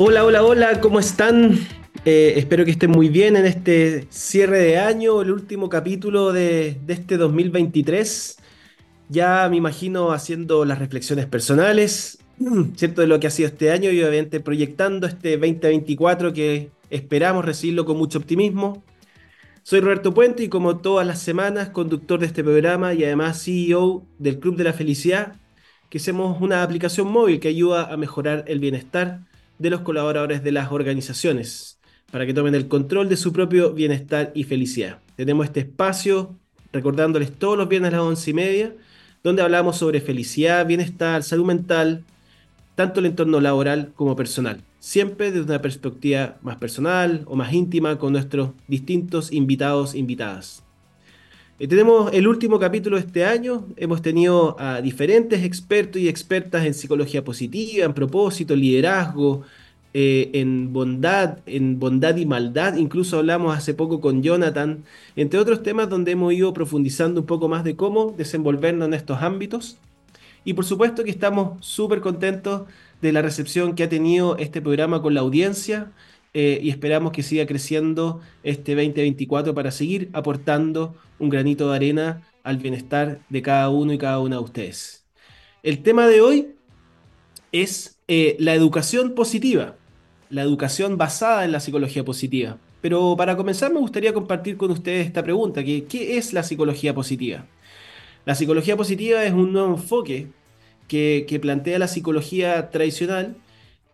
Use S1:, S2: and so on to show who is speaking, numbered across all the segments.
S1: Hola, hola, hola, ¿cómo están? Eh, espero que estén muy bien en este cierre de año, el último capítulo de, de este 2023. Ya me imagino haciendo las reflexiones personales, ¿cierto? De lo que ha sido este año y obviamente proyectando este 2024 que esperamos recibirlo con mucho optimismo. Soy Roberto Puente y como todas las semanas, conductor de este programa y además CEO del Club de la Felicidad, que hacemos una aplicación móvil que ayuda a mejorar el bienestar de los colaboradores de las organizaciones para que tomen el control de su propio bienestar y felicidad. Tenemos este espacio recordándoles todos los viernes a las once y media, donde hablamos sobre felicidad, bienestar, salud mental, tanto el entorno laboral como personal. Siempre desde una perspectiva más personal o más íntima con nuestros distintos invitados e invitadas. Tenemos el último capítulo de este año. Hemos tenido a diferentes expertos y expertas en psicología positiva, en propósito, liderazgo, eh, en bondad, en bondad y maldad. Incluso hablamos hace poco con Jonathan, entre otros temas donde hemos ido profundizando un poco más de cómo desenvolvernos en estos ámbitos. Y por supuesto que estamos súper contentos de la recepción que ha tenido este programa con la audiencia. Eh, y esperamos que siga creciendo este 2024 para seguir aportando un granito de arena al bienestar de cada uno y cada una de ustedes. El tema de hoy es eh, la educación positiva, la educación basada en la psicología positiva. Pero para comenzar me gustaría compartir con ustedes esta pregunta, ¿qué es la psicología positiva? La psicología positiva es un nuevo enfoque que, que plantea la psicología tradicional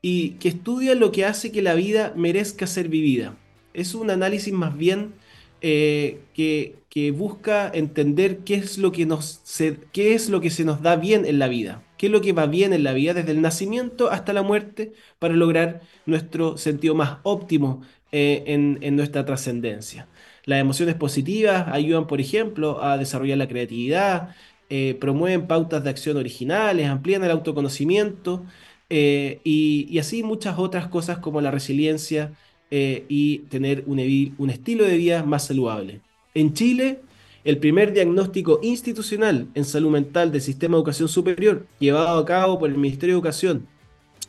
S1: y que estudia lo que hace que la vida merezca ser vivida. Es un análisis más bien eh, que, busca entender qué es, lo que nos se, qué es lo que se nos da bien en la vida, qué es lo que va bien en la vida desde el nacimiento hasta la muerte para lograr nuestro sentido más óptimo eh, en, nuestra trascendencia. Las emociones positivas ayudan, por ejemplo, a desarrollar la creatividad, eh, promueven pautas de acción originales, amplían el autoconocimiento eh, y, así muchas otras cosas como la resiliencia eh, y tener un, un estilo de vida más saludable. En Chile, el primer diagnóstico institucional en salud mental del sistema de educación superior, llevado a cabo por el Ministerio de Educación,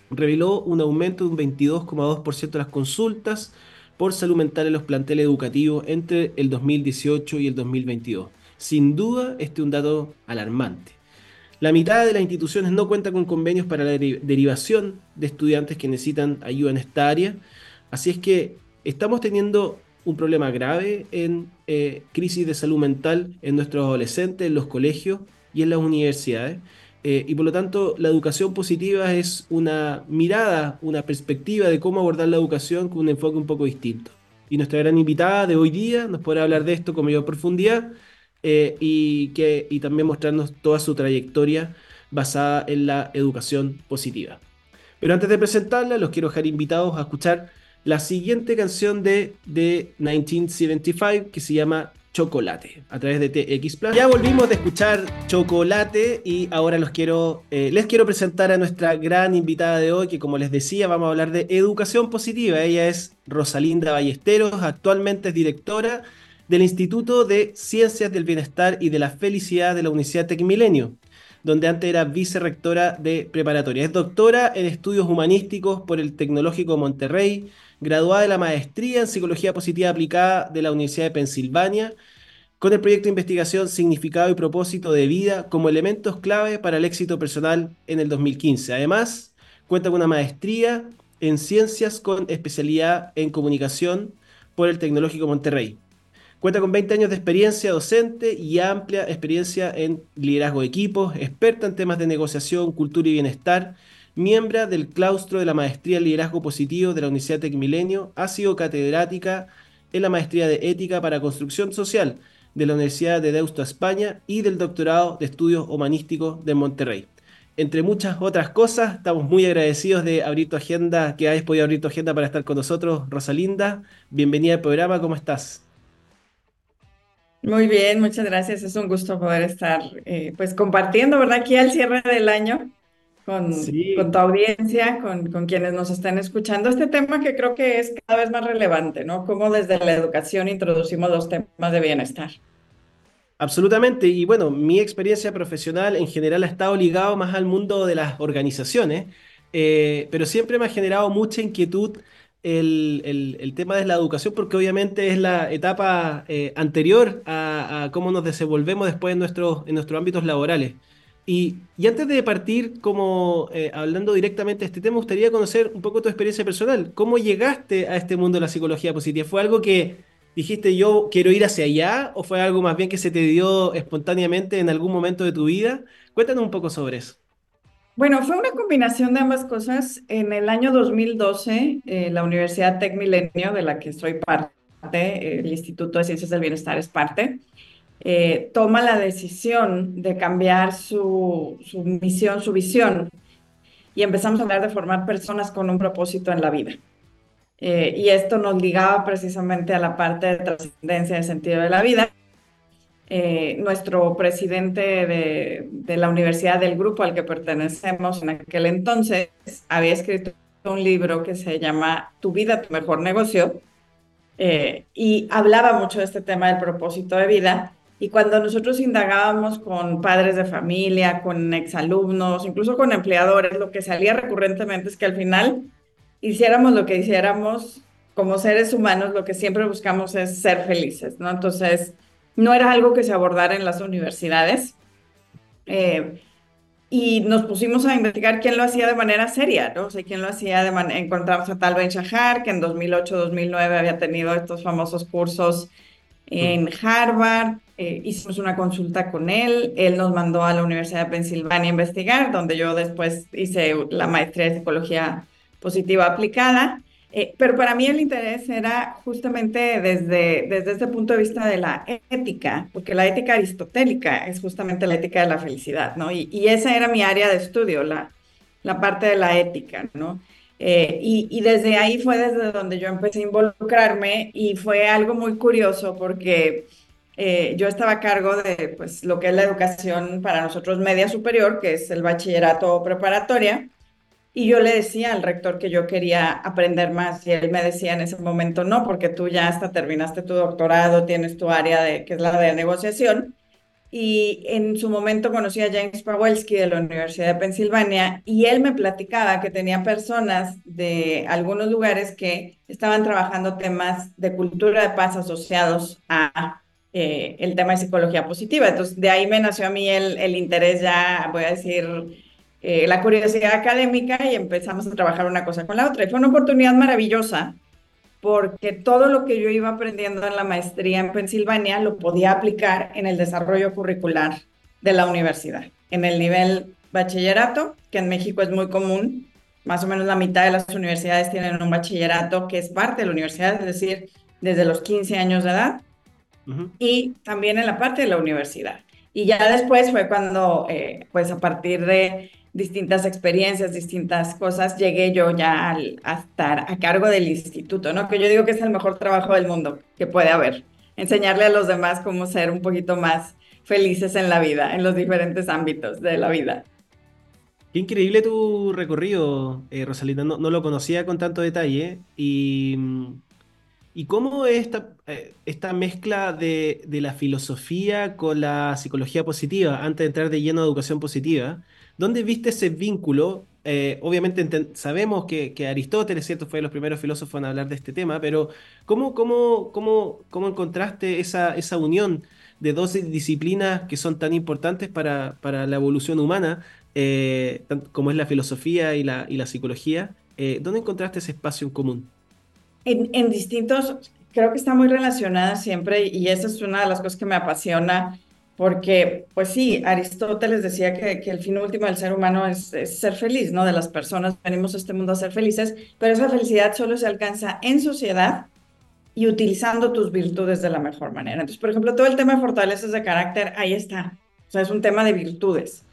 S1: reveló un aumento de un 22,2% de las consultas por salud mental en los planteles educativos entre el 2018 y el 2022. Sin duda, este es un dato alarmante. La mitad de las instituciones no cuenta con convenios para la derivación de estudiantes que necesitan ayuda en esta área. Así es que estamos teniendo un problema grave en eh, crisis de salud mental en nuestros adolescentes, en los colegios y en las universidades. Eh, y por lo tanto, la educación positiva es una mirada, una perspectiva de cómo abordar la educación con un enfoque un poco distinto. Y nuestra gran invitada de hoy día nos podrá hablar de esto con mayor profundidad eh, y, que, y también mostrarnos toda su trayectoria basada en la educación positiva. Pero antes de presentarla, los quiero dejar invitados a escuchar la siguiente canción de, de 1975 que se llama Chocolate a través de TX Plus. Ya volvimos de escuchar Chocolate y ahora los quiero, eh, les quiero presentar a nuestra gran invitada de hoy, que como les decía, vamos a hablar de educación positiva. Ella es Rosalinda Ballesteros, actualmente es directora del Instituto de Ciencias del Bienestar y de la Felicidad de la Universidad Tecmilenio, donde antes era vicerrectora de preparatoria. Es doctora en estudios humanísticos por el Tecnológico Monterrey, graduada de la maestría en Psicología Positiva Aplicada de la Universidad de Pensilvania, con el proyecto de investigación Significado y Propósito de Vida como elementos clave para el éxito personal en el 2015. Además, cuenta con una maestría en Ciencias con especialidad en Comunicación por el Tecnológico Monterrey. Cuenta con 20 años de experiencia docente y amplia experiencia en liderazgo de equipos, experta en temas de negociación, cultura y bienestar, miembro del claustro de la maestría en liderazgo positivo de la Universidad Tecmilenio, ha sido catedrática en la maestría de ética para construcción social de la Universidad de Deusto, España, y del doctorado de estudios humanísticos de Monterrey. Entre muchas otras cosas, estamos muy agradecidos de abrir tu agenda, que hayas podido abrir tu agenda para estar con nosotros, Rosalinda. Bienvenida al programa, ¿cómo estás?
S2: Muy bien, muchas gracias. Es un gusto poder estar eh, pues compartiendo, ¿verdad? Aquí al cierre del año con, con tu audiencia, con, con, quienes nos están escuchando, este tema que creo que es cada vez más relevante, ¿no? Cómo desde la educación introducimos los temas de bienestar.
S1: Absolutamente, y bueno, mi experiencia profesional en general ha estado ligado más al mundo de las organizaciones, eh, pero siempre me ha generado mucha inquietud el, tema de la educación, porque obviamente es la etapa eh, anterior a, cómo nos desenvolvemos después en nuestros, en nuestros ámbitos laborales. Y, antes de partir, como eh, hablando directamente de este tema, me gustaría conocer un poco tu experiencia personal. ¿Cómo llegaste a este mundo de la psicología positiva? ¿Fue algo que dijiste yo quiero ir hacia allá o fue algo más bien que se te dio espontáneamente en algún momento de tu vida? Cuéntanos un poco sobre eso.
S2: Bueno, fue una combinación de ambas cosas. En el año 2012, eh, la Universidad Tec Milenio, de la que soy parte, el Instituto de Ciencias del Bienestar es parte, eh, toma la decisión de cambiar su, misión, su visión, y empezamos a hablar de formar personas con un propósito en la vida. Eh, y esto nos ligaba precisamente a la parte de trascendencia, de sentido de la vida. Eh, nuestro presidente de, la universidad del grupo al que pertenecemos en aquel entonces había escrito un libro que se llama Tu vida, tu mejor negocio, y hablaba mucho de este tema del propósito de vida y cuando nosotros indagábamos con padres de familia, con exalumnos, incluso con empleadores, lo que salía recurrentemente es que al final hiciéramos lo que hiciéramos como seres humanos, lo que siempre buscamos es ser felices, ¿no? Entonces, no era algo que se abordara en las universidades. Eh, y nos pusimos a investigar quién lo hacía de manera seria, ¿no? O sea, quién lo hacía de manera... Encontramos a Tal Ben Shahar, que en 2008-2009 había tenido estos famosos cursos en Harvard, eh, hicimos una consulta con él, él nos mandó a la Universidad de Pensilvania a investigar, donde yo después hice la maestría de psicología positiva aplicada. Eh, pero para mí el interés era justamente desde, desde este punto de vista de la ética, porque la ética aristotélica es justamente la ética de la felicidad, ¿no? Y, y esa era mi área de estudio, la, la parte de la ética, ¿no? Eh, y, desde ahí fue desde donde yo empecé a involucrarme y fue algo muy curioso porque eh, yo estaba a cargo de pues, lo que es la educación para nosotros media superior, que es el bachillerato preparatoria. Y yo le decía al rector que yo quería aprender más y él me decía en ese momento, no, porque tú ya hasta terminaste tu doctorado, tienes tu área de, que es la de negociación y en su momento conocí a James Pawelski de la Universidad de Pensilvania y él me platicaba que tenía personas de algunos lugares que estaban trabajando temas de cultura de paz asociados a eh, el tema de psicología positiva. Entonces, de ahí me nació a mí el, el interés ya, voy a decir, eh, la curiosidad académica y empezamos a trabajar una cosa con la otra. Y fue una oportunidad maravillosa porque todo lo que yo iba aprendiendo en la maestría en Pensilvania lo podía aplicar en el desarrollo curricular de la universidad, en el nivel bachillerato, que en México es muy común, más o menos la mitad de las universidades tienen un bachillerato que es parte de la universidad, es decir, desde los 15 años de edad, y también en la parte de la universidad. Y ya después fue cuando, eh, pues a partir de distintas experiencias, distintas cosas, llegué yo ya a estar a cargo del instituto, ¿no? Que yo digo que es el mejor trabajo del mundo que puede haber. Enseñarle a los demás cómo ser un poquito más felices en la vida, en los diferentes ámbitos de la vida.
S1: Qué increíble tu recorrido, eh, Rosalina. No, no, lo conocía con tanto detalle. Y, y cómo es esta, eh, esta mezcla de, de, la filosofía con la psicología positiva, antes de entrar de lleno a educación positiva. ¿Dónde viste ese vínculo? Eh, obviamente sabemos que, Aristóteles ¿cierto? fue de los primeros filósofos en hablar de este tema, pero ¿cómo, encontraste esa, unión de dos disciplinas que son tan importantes para, la evolución humana, eh, como es la filosofía y la, psicología? Eh, ¿Dónde encontraste ese espacio en común?
S2: En distintos, creo que está muy relacionada siempre y esa es una de las cosas que me apasiona porque, pues sí, Aristóteles decía que, que el fin último del ser humano es, ser feliz, ¿no? De las personas venimos a este mundo a ser felices, pero esa felicidad solo se alcanza en sociedad y utilizando tus virtudes de la mejor manera. Entonces, por ejemplo, todo el tema de fortalezas de carácter, ahí está. O sea, es un tema de virtudes.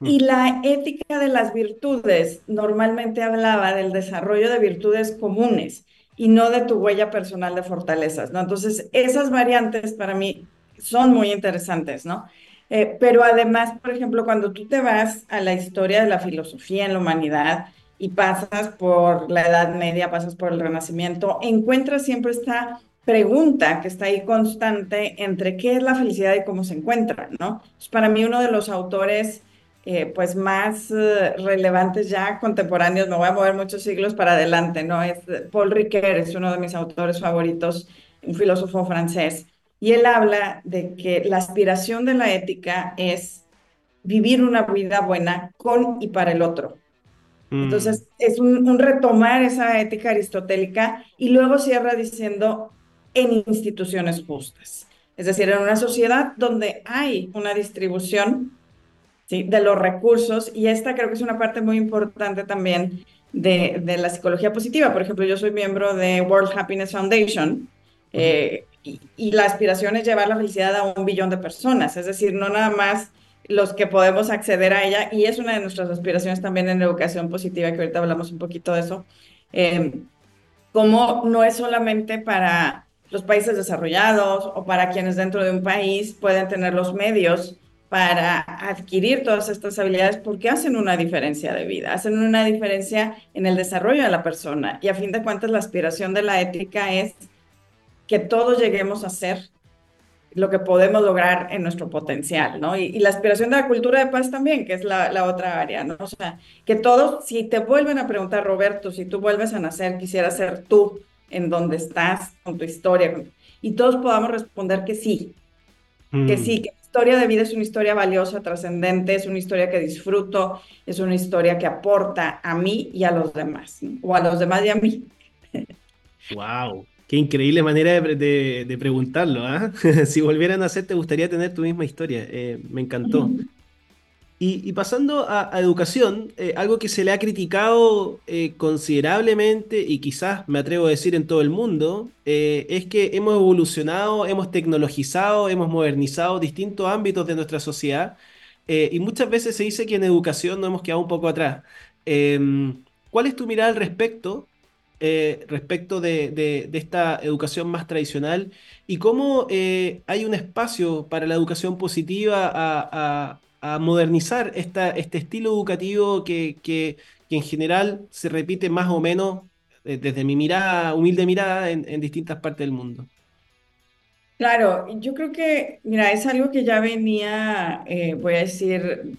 S2: Mm. Y la ética de las virtudes normalmente hablaba del desarrollo de virtudes comunes y no de tu huella personal de fortalezas, ¿no? Entonces, esas variantes para mí son muy interesantes, ¿no? Eh, pero además, por ejemplo, cuando tú te vas a la historia de la filosofía en la humanidad y pasas por la Edad Media, pasas por el Renacimiento, encuentras siempre esta pregunta que está ahí constante entre qué es la felicidad y cómo se encuentra, ¿no? para mí uno de los autores eh, pues más eh, relevantes ya contemporáneos, me voy a mover muchos siglos para adelante, ¿no? Es Paul Ricoeur, es uno de mis autores favoritos, un filósofo francés, y él habla de que la aspiración de la ética es vivir una vida buena con y para el otro. Mm. Entonces, es un, un, retomar esa ética aristotélica y luego cierra diciendo en instituciones justas. Es decir, en una sociedad donde hay una distribución ¿sí? de los recursos y esta creo que es una parte muy importante también de, de la psicología positiva. Por ejemplo, yo soy miembro de World Happiness Foundation eh, y, la aspiración es llevar la felicidad a un billón de personas, es decir, no nada más los que podemos acceder a ella y es una de nuestras aspiraciones también en educación positiva, que ahorita hablamos un poquito de eso, eh, como no es solamente para los países desarrollados o para quienes dentro de un país pueden tener los medios para adquirir todas estas habilidades porque hacen una diferencia de vida, hacen una diferencia en el desarrollo de la persona. Y a fin de cuentas, la aspiración de la ética es que todos lleguemos a ser lo que podemos lograr en nuestro potencial, ¿no? Y, la aspiración de la cultura de paz también, que es la, la, otra área, ¿no? O sea, que todos, si te vuelven a preguntar, Roberto, si tú vuelves a nacer, quisiera ser tú en donde estás, con tu historia, y todos podamos responder que sí, que mm. sí, que historia de vida es una historia valiosa, trascendente, es una historia que disfruto, es una historia que aporta a mí y a los demás, o a los demás y a mí.
S1: Wow, qué increíble manera de, preguntarlo. ¿ah? si volvieran a hacer, ¿te gustaría tener tu misma historia? Eh, me encantó. Y, pasando a, educación, eh, algo que se le ha criticado eh, considerablemente y quizás me atrevo a decir en todo el mundo, eh, es que hemos evolucionado, hemos tecnologizado, hemos modernizado distintos ámbitos de nuestra sociedad y muchas veces se dice que en educación nos hemos quedado un poco atrás. Em, ¿Cuál es tu mirada al respecto? Respecto de, esta educación más tradicional y cómo hay un espacio para la educación positiva a modernizar este estilo educativo que, en general se repite más o menos eh, desde mi mirada, humilde mirada, en, distintas partes del mundo.
S2: Claro, yo creo que, mira, es algo que ya venía, eh, voy a decir,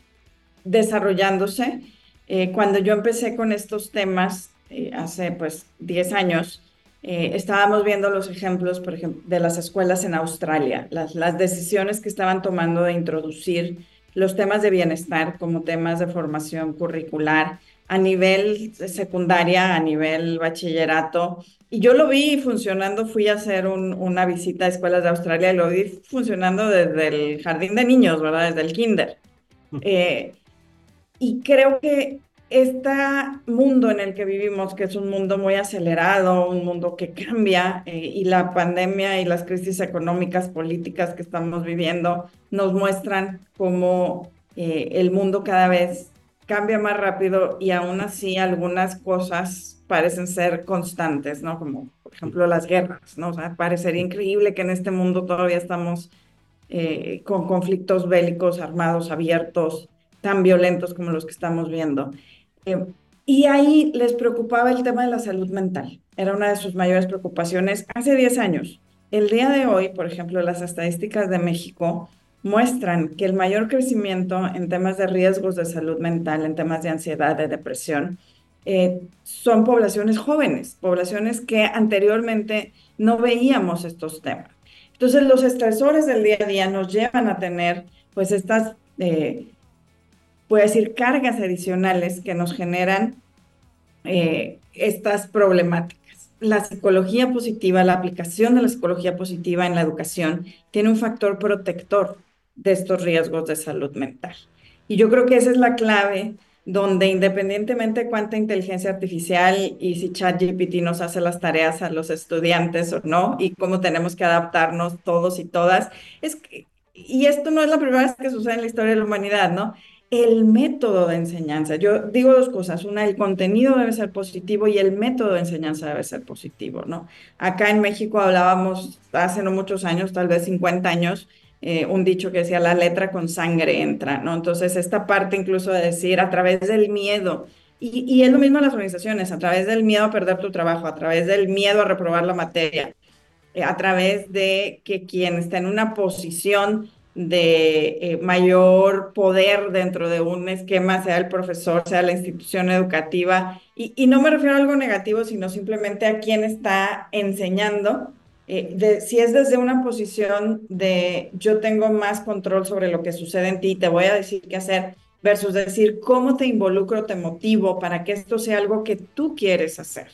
S2: desarrollándose. Eh, cuando yo empecé con estos temas hace pues 10 años, estábamos viendo los ejemplos, por ejemplo, de las escuelas en Australia, las, las decisiones que estaban tomando de introducir los temas de bienestar como temas de formación curricular a nivel secundaria, a nivel bachillerato. Y yo lo vi funcionando, fui a hacer una visita a escuelas de Australia y lo vi funcionando desde el jardín de niños, ¿verdad? Desde el kinder. Eh, y creo que este mundo en el que vivimos, que es un mundo muy acelerado, un mundo que cambia, eh, y la pandemia y las crisis económicas, políticas que estamos viviendo nos muestran cómo eh, el mundo cada vez cambia más rápido y aún así algunas cosas parecen ser constantes, ¿no? Como por ejemplo las guerras, ¿no? O sea, parecería increíble que en este mundo todavía estamos eh, con conflictos bélicos armados abiertos tan violentos como los que estamos viendo. Eh, y ahí les preocupaba el tema de la salud mental. Era una de sus mayores preocupaciones hace 10 años. El día de hoy, por ejemplo, las estadísticas de México muestran que el mayor crecimiento en temas de riesgos de salud mental, en temas de ansiedad, de depresión, eh, son poblaciones jóvenes, poblaciones que anteriormente no veíamos estos temas. Entonces, los estresores del día a día nos llevan a tener, pues, estas eh, puede decir, cargas adicionales que nos generan eh, estas problemáticas. La psicología positiva, la aplicación de la psicología positiva en la educación tiene un factor protector de estos riesgos de salud mental. Y yo creo que esa es la clave donde independientemente de cuánta inteligencia artificial y si ChatGPT nos hace las tareas a los estudiantes o no, y cómo tenemos que adaptarnos todos y todas, es que, y esto no es la primera vez que sucede en la historia de la humanidad, ¿no? El método de enseñanza. Yo digo dos cosas. Una, el contenido debe ser positivo y el método de enseñanza debe ser positivo, ¿no? Acá en México hablábamos hace no muchos años, tal vez 50 años, eh, un dicho que decía la letra con sangre entra, ¿no? Entonces, esta parte incluso de decir a través del miedo, y, y es lo mismo en las organizaciones, a través del miedo a perder tu trabajo, a través del miedo a reprobar la materia, eh, a través de que quien está en una posición de eh, mayor poder dentro de un esquema, sea el profesor, sea la institución educativa. Y, no me refiero a algo negativo, sino simplemente a quien está enseñando. Eh, de, si es desde una posición de yo tengo más control sobre lo que sucede en ti, te voy a decir qué hacer, versus decir cómo te involucro, te motivo para que esto sea algo que tú quieres hacer.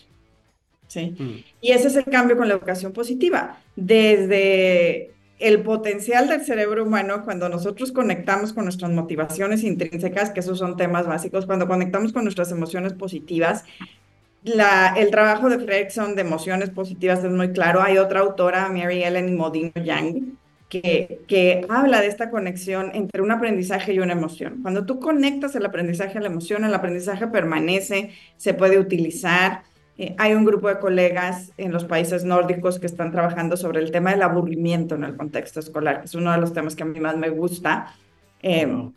S2: ¿sí? Mm. Y ese es el cambio con la educación positiva. Desde el potencial del cerebro humano cuando nosotros conectamos con nuestras motivaciones intrínsecas, que esos son temas básicos, cuando conectamos con nuestras emociones positivas, el trabajo de Fredrickson de emociones positivas es muy claro. Hay otra autora, Mary Ellen Modino Yang, que habla de esta conexión entre un aprendizaje y una emoción. Cuando tú conectas el aprendizaje a la emoción, el aprendizaje permanece, se puede utilizar. Eh, hay un grupo de colegas en los países nórdicos que están trabajando sobre el tema del aburrimiento en el contexto escolar, que es uno de los temas que a mí más me gusta, em,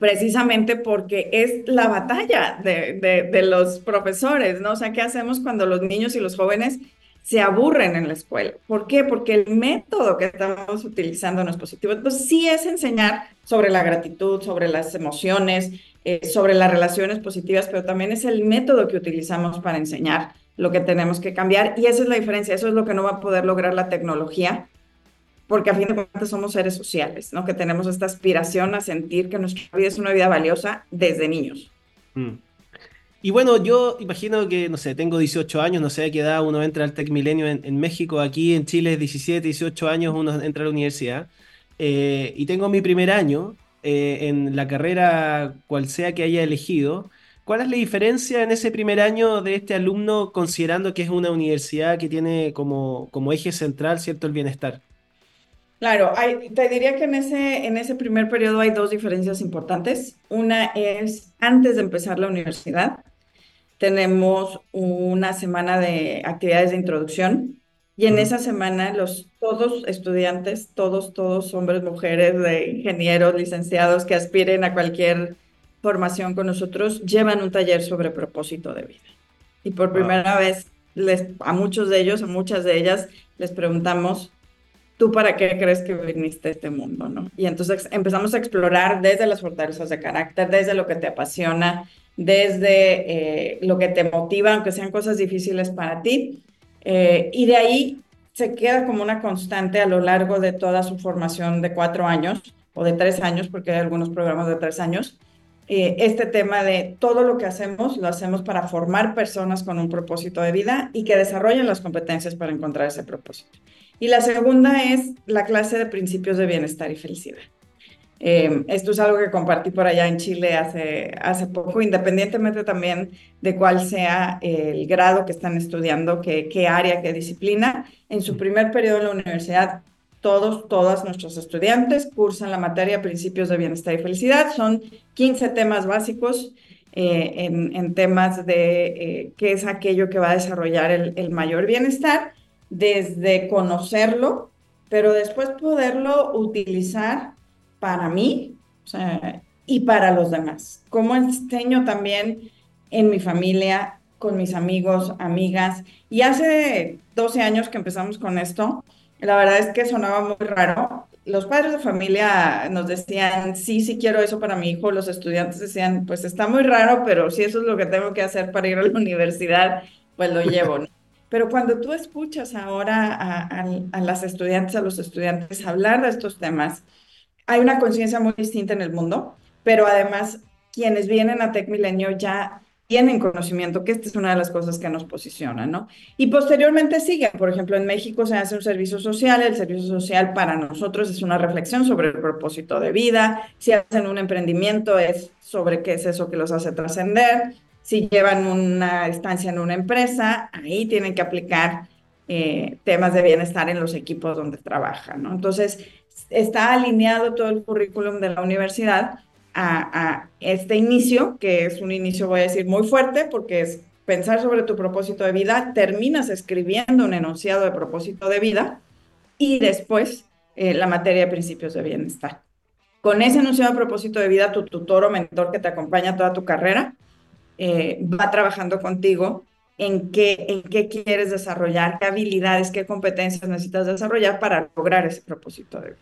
S2: precisamente porque es la batalla de, de, los profesores, ¿no? O sea, ¿qué hacemos cuando los niños y los jóvenes se aburren en la escuela? ¿Por qué? Porque el método que estamos utilizando no es positivo. Entonces, sí es enseñar sobre la gratitud, sobre las emociones, eh, sobre las relaciones positivas, pero también es el método que utilizamos para enseñar lo que tenemos que cambiar. Y esa es la diferencia, eso es lo que no va a poder lograr la tecnología, porque a fin de cuentas somos seres sociales, ¿no? Que tenemos esta aspiración a sentir que nuestra vida es una vida valiosa desde niños. Mm.
S1: Y bueno, yo imagino que, no sé, tengo 18 años, no sé a qué edad uno entra al Tech Milenio en, México, aquí en Chile 17, 18 años uno entra a la universidad. Eh, y tengo mi primer año eh, en la carrera cual sea que haya elegido, ¿cuál es la diferencia en ese primer año de este alumno considerando que es una universidad que tiene como, como eje central, ¿cierto?, el bienestar.
S2: Claro, te diría que en ese, en ese primer periodo hay dos diferencias importantes. Una es antes de empezar la universidad, tenemos una semana de actividades de introducción y en esa semana los todos estudiantes, todos, todos hombres, mujeres, de ingenieros, licenciados que aspiren a cualquier formación con nosotros, llevan un taller sobre propósito de vida. Y por primera vez les, a muchos de ellos, a muchas de ellas, les preguntamos, ¿tú para qué crees que viniste a este mundo? ¿no? Y entonces empezamos a explorar desde las fortalezas de carácter, desde lo que te apasiona, desde eh, lo que te motiva, aunque sean cosas difíciles para ti, eh, y de ahí se queda como una constante a lo largo de toda su formación de cuatro años o de tres años, porque hay algunos programas de tres años. Eh, este tema de todo lo que hacemos lo hacemos para formar personas con un propósito de vida y que desarrollen las competencias para encontrar ese propósito. Y la segunda es la clase de principios de bienestar y felicidad. Eh, esto es algo que compartí por allá en Chile hace, hace poco, independientemente también de cuál sea el grado que están estudiando, qué, área, qué disciplina. En su primer periodo en la universidad, todos, todas nuestros estudiantes cursan la materia Principios de Bienestar y Felicidad. Son 15 temas básicos eh, en, temas de eh, qué es aquello que va a desarrollar el mayor bienestar, desde conocerlo, pero después poderlo utilizar para mí y para los demás. Cómo enseño también en mi familia, con mis amigos, amigas. Y hace 12 años que empezamos con esto, la verdad es que sonaba muy raro. Los padres de familia nos decían, sí, sí quiero eso para mi hijo. Los estudiantes decían, pues está muy raro, pero si eso es lo que tengo que hacer para ir a la universidad, pues lo llevo. Pero cuando tú escuchas ahora a, a las estudiantes, a los estudiantes hablar de estos temas, hay una conciencia muy distinta en el mundo, pero además quienes vienen a Tech Milenio ya tienen conocimiento que esta es una de las cosas que nos posiciona, ¿no? Y posteriormente sigue, por ejemplo, en México se hace un servicio social, el servicio social para nosotros es una reflexión sobre el propósito de vida, si hacen un emprendimiento es sobre qué es eso que los hace trascender, si llevan una estancia en una empresa, ahí tienen que aplicar eh, temas de bienestar en los equipos donde trabajan, ¿no? Entonces, está alineado todo el currículum de la universidad a, este inicio, que es un inicio, voy a decir, muy fuerte, porque es pensar sobre tu propósito de vida, terminas escribiendo un enunciado de propósito de vida y después eh, la materia de principios de bienestar. Con ese enunciado de propósito de vida, tu tutor o mentor que te acompaña toda tu carrera eh, va trabajando contigo en qué, en qué quieres desarrollar, qué habilidades, qué competencias necesitas desarrollar para lograr ese propósito de vida.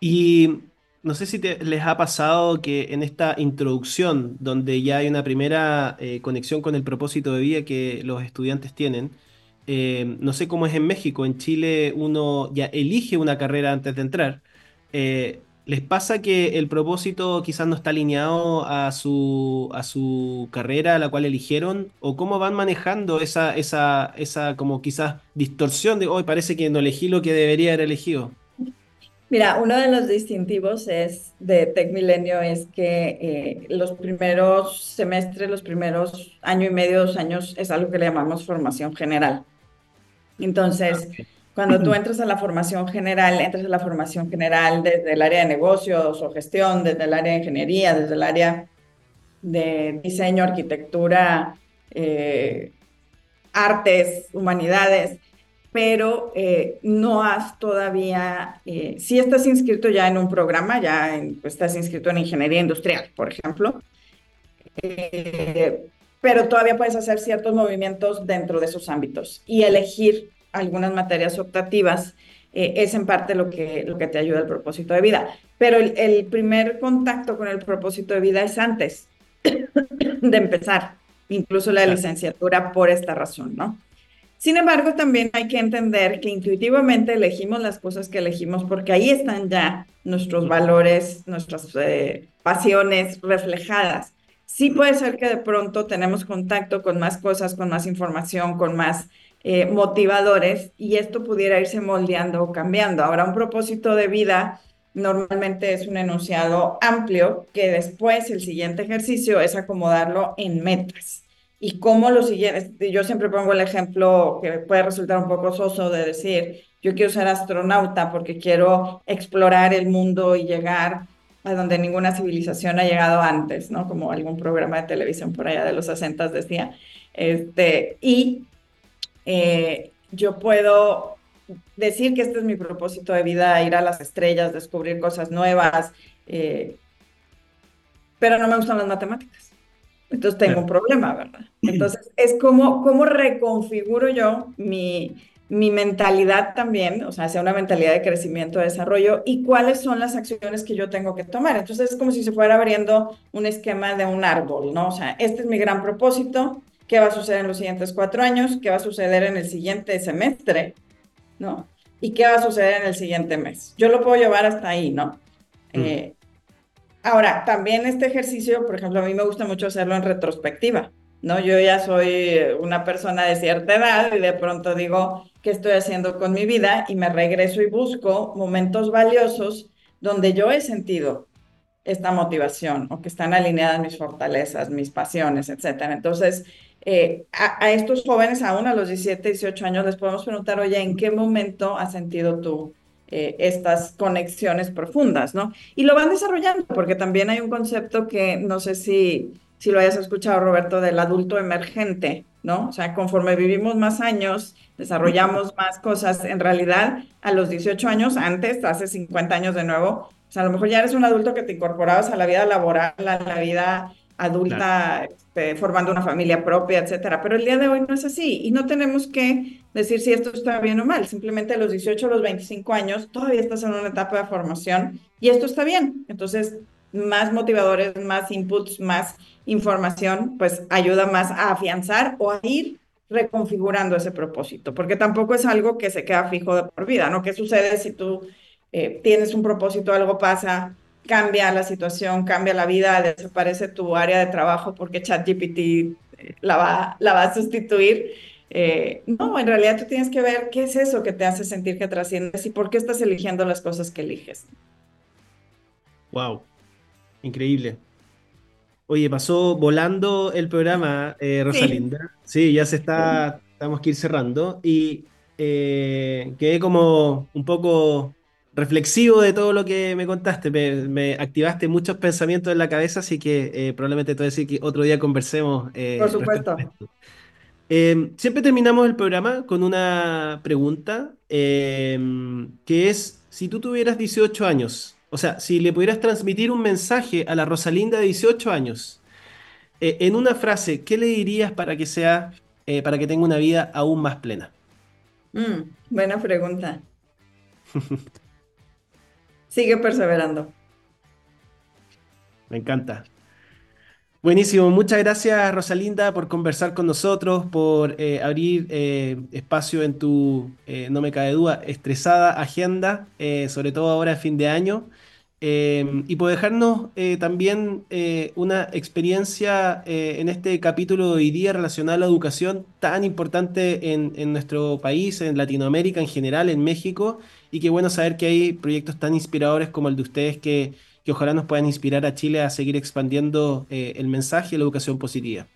S1: Y no sé si les ha pasado que en esta introducción, donde ya hay una primera eh, conexión con el propósito de vida que los estudiantes tienen, eh, no sé cómo es en México, en Chile uno ya elige una carrera antes de entrar. Eh, ¿Les pasa que el propósito quizás no está alineado a su, a su carrera, a la cual eligieron? ¿O cómo van manejando esa, esa, esa como quizás distorsión de hoy parece que no elegí lo que debería haber elegido?
S2: Mira, uno de los distintivos es de Tech Milenio es que eh, los primeros semestres, los primeros año y medio, dos años, es algo que le llamamos formación general. Entonces, cuando tú entras a la formación general, entras a la formación general desde el área de negocios o gestión, desde el área de ingeniería, desde el área de diseño, arquitectura, eh, artes, humanidades, pero eh, no has todavía, eh, si estás inscrito ya en un programa, ya estás inscrito en ingeniería industrial, por ejemplo, pero todavía puedes hacer ciertos movimientos dentro de esos ámbitos y elegir algunas materias optativas, eh, es en parte lo que, lo que te ayuda el propósito de vida. Pero el, primer contacto con el propósito de vida es antes de empezar, incluso la licenciatura por esta razón, ¿no? Sin embargo, también hay que entender que intuitivamente elegimos las cosas que elegimos porque ahí están ya nuestros valores, nuestras eh, pasiones reflejadas. Sí puede ser que de pronto tenemos contacto con más cosas, con más información, con más eh, motivadores y esto pudiera irse moldeando o cambiando. Ahora, un propósito de vida normalmente es un enunciado amplio que después el siguiente ejercicio es acomodarlo en metas. Y cómo lo siguiente, yo siempre pongo el ejemplo que puede resultar un poco soso de decir, yo quiero ser astronauta porque quiero explorar el mundo y llegar a donde ninguna civilización ha llegado antes, ¿no? Como algún programa de televisión por allá de los 60 decía. Este, y eh, yo puedo decir que este es mi propósito de vida, ir a las estrellas, descubrir cosas nuevas, eh, pero no me gustan las matemáticas. Entonces tengo un problema, ¿verdad? Entonces es como, cómo reconfiguro yo mi, mi mentalidad también, o sea, sea una mentalidad de crecimiento, de desarrollo, y cuáles son las acciones que yo tengo que tomar. Entonces es como si se fuera abriendo un esquema de un árbol, ¿no? O sea, este es mi gran propósito, qué va a suceder en los siguientes cuatro años, qué va a suceder en el siguiente semestre, ¿no? Y qué va a suceder en el siguiente mes. Yo lo puedo llevar hasta ahí, ¿no? Mm. Eh, ahora, también este ejercicio, por ejemplo, a mí me gusta mucho hacerlo en retrospectiva, ¿no? Yo ya soy una persona de cierta edad y de pronto digo, ¿qué estoy haciendo con mi vida? Y me regreso y busco momentos valiosos donde yo he sentido esta motivación o que están alineadas mis fortalezas, mis pasiones, etcétera. Entonces, eh, a, estos jóvenes, aún a los 17, 18 años, les podemos preguntar, oye, ¿en qué momento has sentido tú eh, estas conexiones profundas, no? Y lo van desarrollando, porque también hay un concepto que no sé si, si lo hayas escuchado, Roberto, del adulto emergente, ¿no? O sea, conforme vivimos más años, desarrollamos más cosas, en realidad, a los 18 años, antes, hace 50 años de nuevo, o sea, a lo mejor ya eres un adulto que te incorporabas a la vida laboral, a la vida adulta, este, formando una familia propia, etcétera. Pero el día de hoy no es así y no tenemos que decir si esto está bien o mal. Simplemente a los 18 o los 25 años todavía estás en una etapa de formación y esto está bien. Entonces, más motivadores, más inputs, más información, pues ayuda más a afianzar o a ir reconfigurando ese propósito, porque tampoco es algo que se queda fijo de por vida, ¿no? ¿Qué sucede si tú eh, tienes un propósito, algo pasa, cambia la situación, cambia la vida, desaparece tu área de trabajo porque ChatGPT eh, la va, la va a sustituir. Eh, no, en realidad tú tienes que ver qué es eso que te hace sentir que trasciendes y por qué estás eligiendo las cosas que eliges.
S1: Wow, increíble. Oye, pasó volando el programa, eh, Rosalinda. Sí. ya se está, estamos que ir cerrando y quedé como un poco reflexivo de todo lo que me contaste. Me, activaste muchos pensamientos en la cabeza, así que eh, probablemente te voy a decir que otro día conversemos.
S2: Eh, Por supuesto.
S1: Em, siempre terminamos el programa con una pregunta, que es, si tú tuvieras 18 años, o sea, si le pudieras transmitir un mensaje a la Rosalinda de 18 años, eh, en una frase, ¿qué le dirías para que sea, para que tenga una vida aún más plena?
S2: Mm, buena pregunta. sigue perseverando.
S1: Me encanta. Buenísimo, muchas gracias Rosalinda por conversar con nosotros, por eh, abrir eh, espacio en tu, eh, no me cabe duda, estresada agenda, sobre todo ahora a fin de año, y por dejarnos también una experiencia en este capítulo de hoy día relacionado a la educación tan importante en, en nuestro país, en Latinoamérica en general, en México, y qué bueno saber que hay proyectos tan inspiradores como el de ustedes que que ojalá nos puedan inspirar a Chile a seguir expandiendo eh, el mensaje de la educación positiva.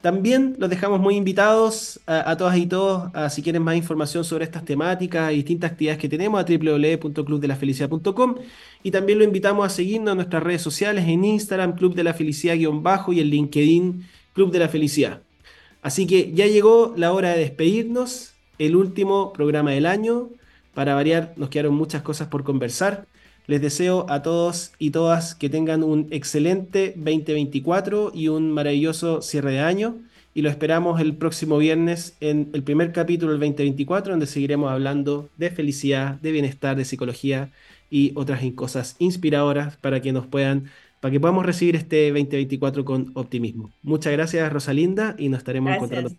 S1: También los dejamos muy invitados a, todas y todos, si quieren más información sobre estas temáticas y distintas actividades que tenemos, a www.clubdelafelicidad.com y también lo invitamos a seguirnos en nuestras redes sociales, en Instagram, Club de la Felicidad-bajo y en LinkedIn, Club de la Felicidad. Así que ya llegó la hora de despedirnos, el último programa del año. Para variar, nos quedaron muchas cosas por conversar. Les deseo a todos y todas que tengan un excelente 2024 y un maravilloso cierre de año. Y lo esperamos el próximo viernes en el primer capítulo del 2024, donde seguiremos hablando de felicidad, de bienestar, de psicología y otras cosas inspiradoras para que nos puedan, para que podamos recibir este 2024 con optimismo. Muchas gracias, Rosalinda, y nos estaremos encontrando